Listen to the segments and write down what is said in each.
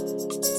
another way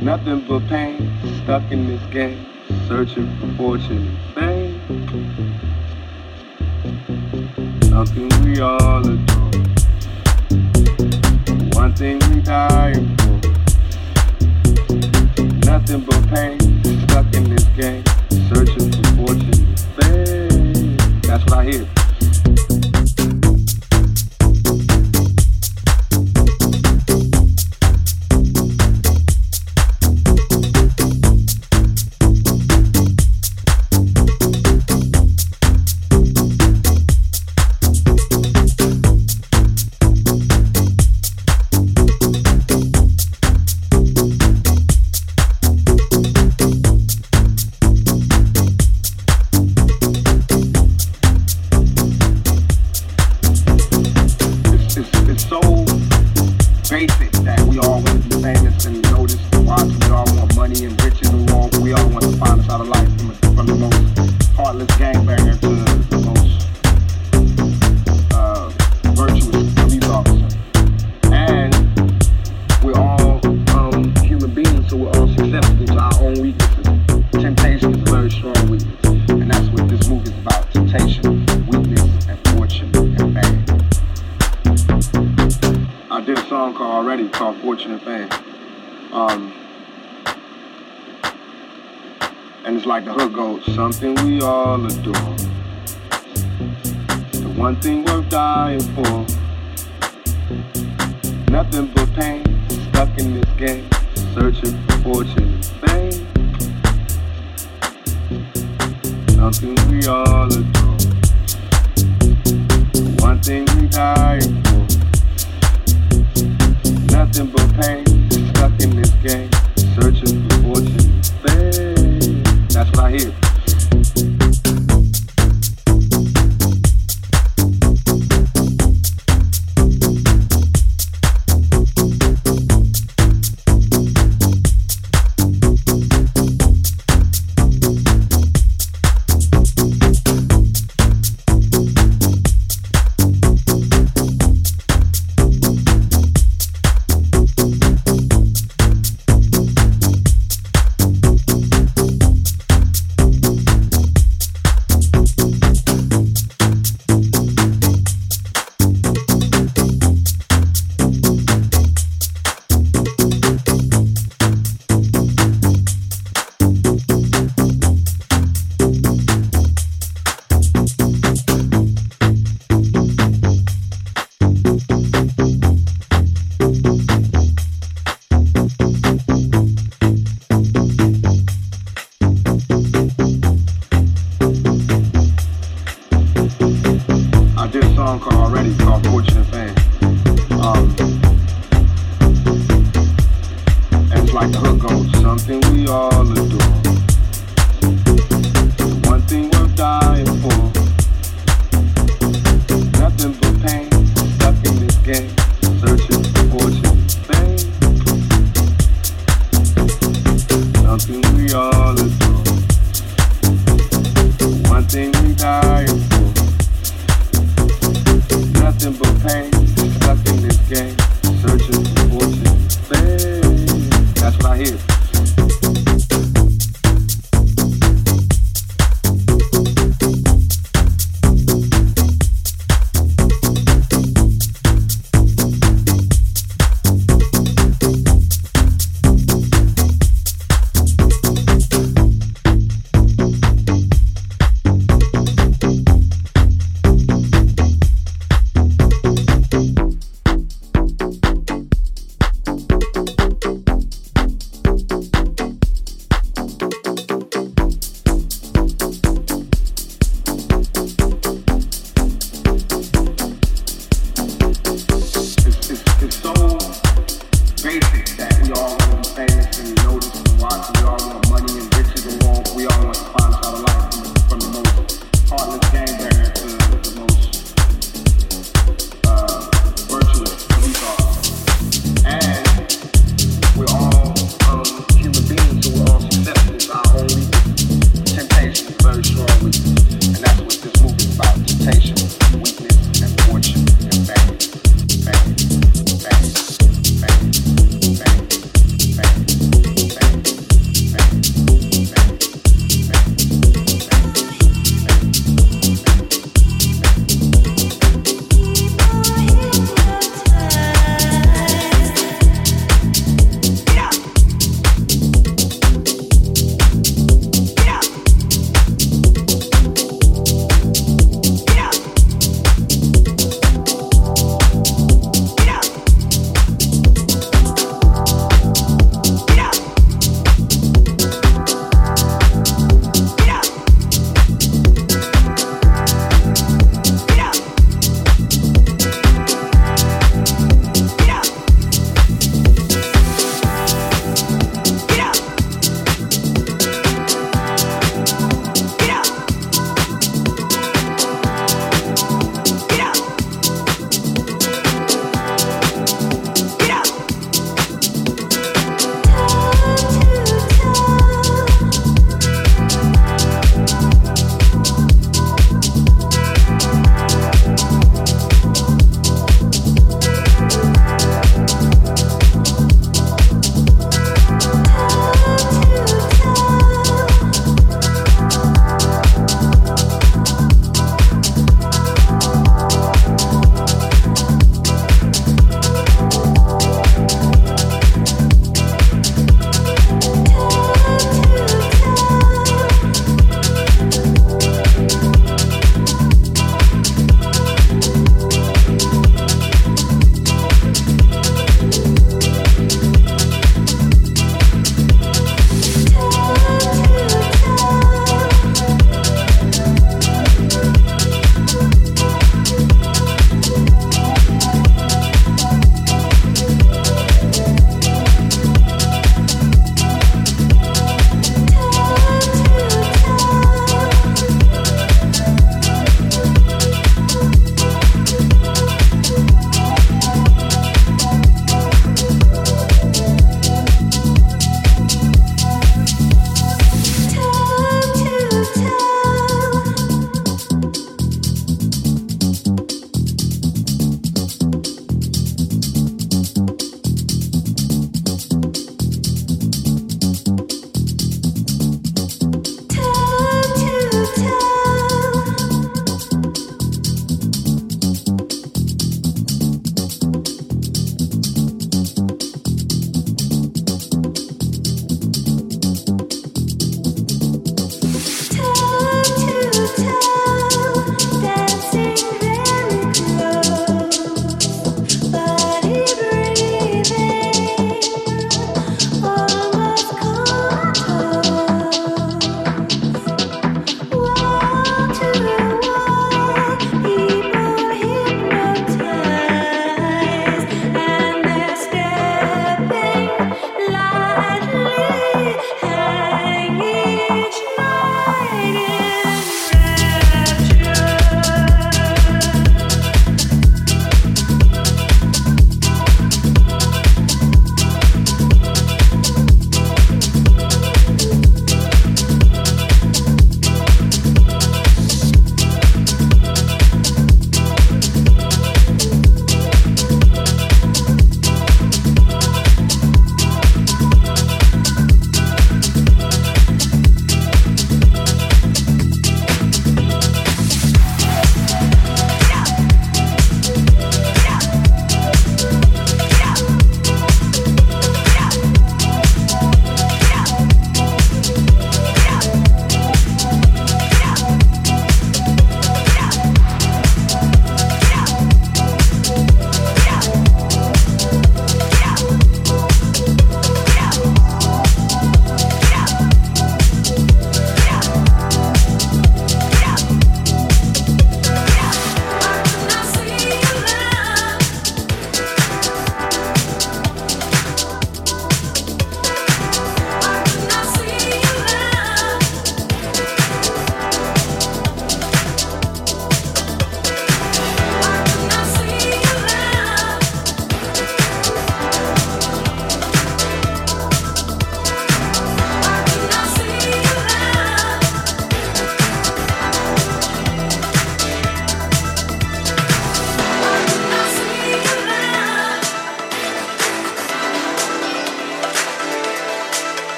Nothing but pain, stuck in this game, searching for fortune and fame. Something we all adore. One thing we die for. Nothing but pain, stuck in this game, searching for fortune and fame. That's what I hear. like the hook goes, something we all adore. The one thing worth dying for. Nothing but pain, stuck in this game, searching for fortune and fame. Something we all adore. The one thing we dying for. Nothing but pain, stuck in this game, searching for fortune and fame. That's what I hear.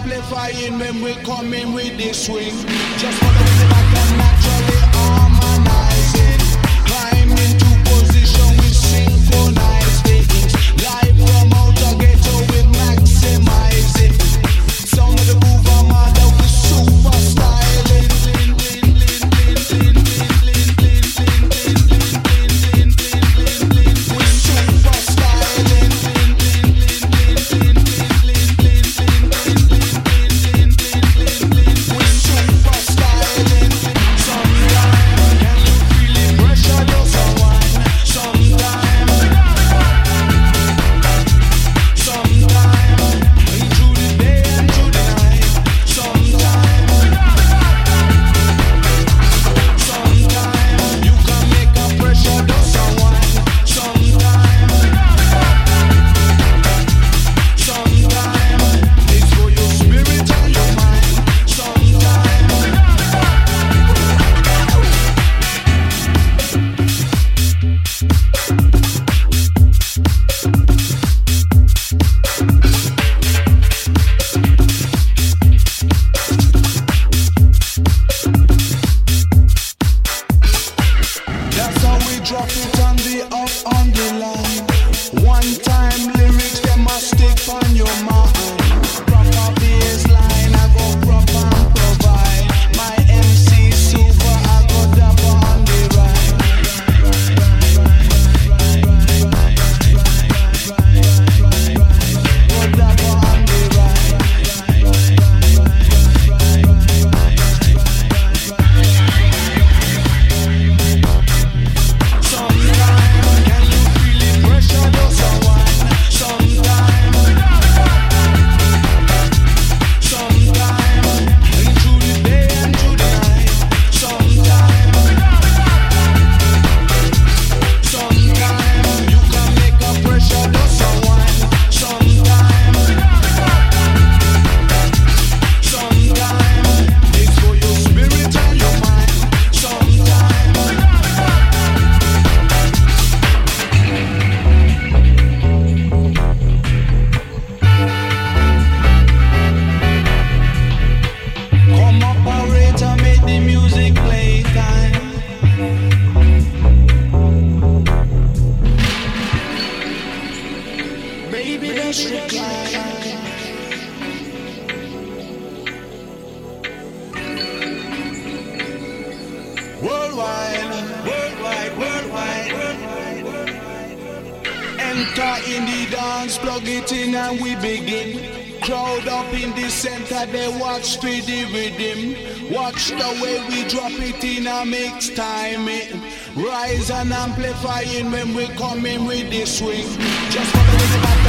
amplifying when we come in with the swing. in the dance, plug it in and we begin. Crowd up in the center, they watch for the rhythm. Watch the way we drop it in a mix time. It. Rise and amplifying when we come in with the swing. Just follow the